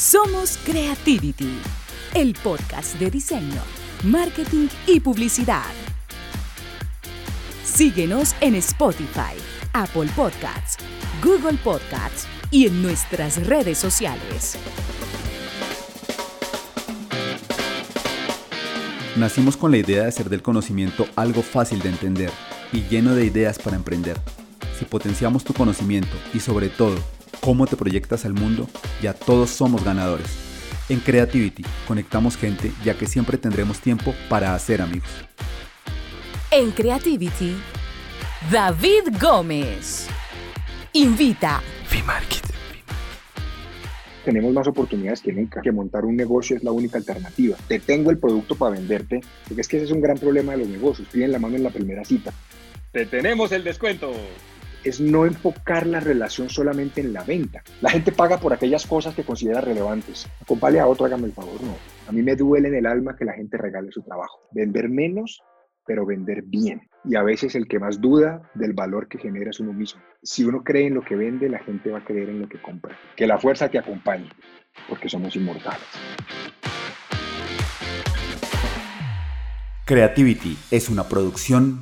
Somos Creativity, el podcast de diseño, marketing y publicidad. Síguenos en Spotify, Apple Podcasts, Google Podcasts y en nuestras redes sociales. Nacimos con la idea de hacer del conocimiento algo fácil de entender y lleno de ideas para emprender. Si potenciamos tu conocimiento y sobre todo cómo te proyectas al mundo, ya todos somos ganadores. En Creativity conectamos gente ya que siempre tendremos tiempo para hacer amigos. En Creativity, David Gómez. Invita. tenemos más oportunidades que nunca, que montar un negocio es la única alternativa. Te tengo el producto para venderte, porque es que ese es un gran problema de los negocios, piden la mano en la primera cita. Te tenemos el descuento es no enfocar la relación solamente en la venta. La gente paga por aquellas cosas que considera relevantes. Compale a otro, hágame el favor, no. A mí me duele en el alma que la gente regale su trabajo. Vender menos, pero vender bien. Y a veces el que más duda del valor que genera es uno mismo. Si uno cree en lo que vende, la gente va a creer en lo que compra. Que la fuerza te acompañe, porque somos inmortales. Creativity es una producción